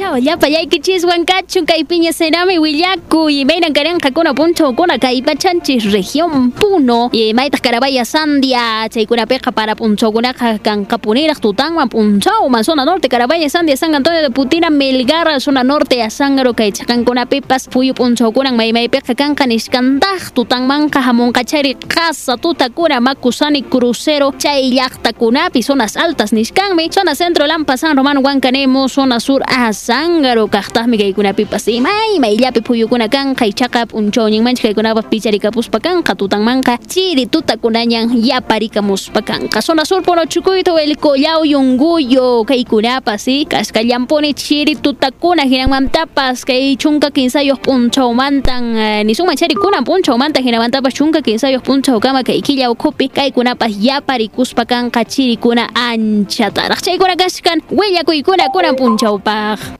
chao llapa yaykichis huancachu kay piña senami willaku y meiran karanja kuna puncho kuna kay pachanchis región puno y maitas carabaya sandia chaykuna peqa para puncho kuna kan kapuniraq tutanman punchawman zona norte carabaya sandia san antonio de putina melgar zona norte asangaro kay chakankuna pipas puyu puncho kuna may may peqa kanqa nishkantaj tutanmanqa hamunkachari qasa tutakuna makusani crucero chay llaqtakunapi zonas altas nishkanmi zona centro lampa san romano huancanemo zona sur asangaro kaqtaqmi kaykunapipas imay mayllapi phuyukuna kanqa ichaqa p'unchawñanmanchik kaykunapas picharikapuspa kanqa tutanmanqa chiri tutakunañan yaparikamuspa kanqa zona sur puno chukuyta el collao yunguyo kaykunapas sí kaskallanpuni chiri tutakuna hinanmantapas kay chunka kinsayoq p'unchawmantan uh, nisunman charikuna p'unchawmanta hinamantapas chunka kinsayoq p'unchawkama kay killa ukhupi kaykunapas yaparikuspa kanqa chirikuna anchataraq chaykuna kashkan willakuykuna kunan p'unchawpaq